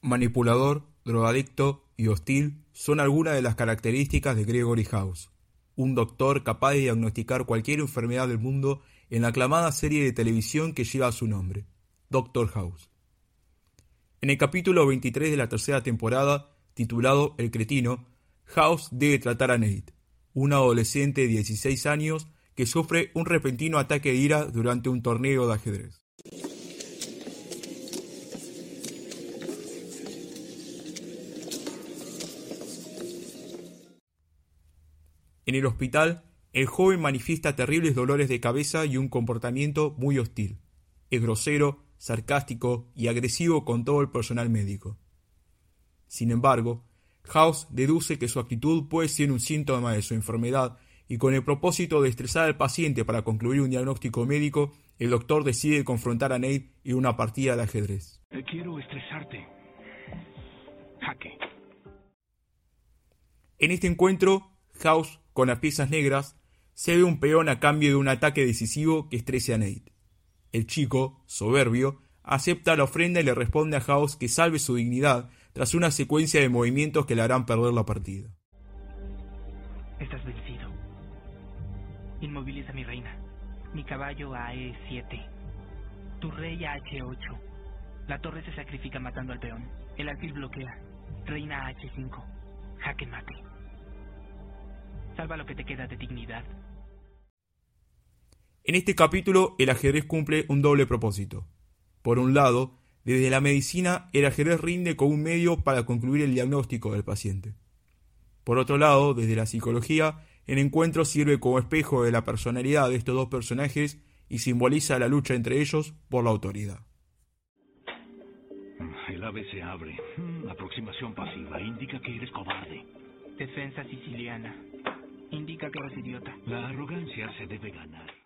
Manipulador, drogadicto y hostil son algunas de las características de Gregory House, un doctor capaz de diagnosticar cualquier enfermedad del mundo en la aclamada serie de televisión que lleva su nombre, Doctor House. En el capítulo 23 de la tercera temporada, titulado El cretino, House debe tratar a Nate, un adolescente de 16 años que sufre un repentino ataque de ira durante un torneo de ajedrez. En el hospital, el joven manifiesta terribles dolores de cabeza y un comportamiento muy hostil. Es grosero, sarcástico y agresivo con todo el personal médico. Sin embargo, House deduce que su actitud puede ser un síntoma de su enfermedad y con el propósito de estresar al paciente para concluir un diagnóstico médico, el doctor decide confrontar a Nate en una partida de ajedrez. Quiero estresarte. Jaque. En este encuentro, House con las piezas negras, cede un peón a cambio de un ataque decisivo que estrese a Nate. El chico, soberbio, acepta la ofrenda y le responde a House que salve su dignidad tras una secuencia de movimientos que le harán perder la partida. Estás vencido. Inmoviliza a mi reina. Mi caballo a E7. Tu rey a H8. La torre se sacrifica matando al peón. El alfil bloquea. Reina a H5. Jaque mate. Salva lo que te queda de dignidad. En este capítulo, el ajedrez cumple un doble propósito. Por un lado, desde la medicina, el ajedrez rinde como un medio para concluir el diagnóstico del paciente. Por otro lado, desde la psicología, el encuentro sirve como espejo de la personalidad de estos dos personajes y simboliza la lucha entre ellos por la autoridad. El ave se abre. Mm, aproximación pasiva. Indica que eres cobarde. Defensa siciliana indica que eres idiota. La arrogancia se debe ganar.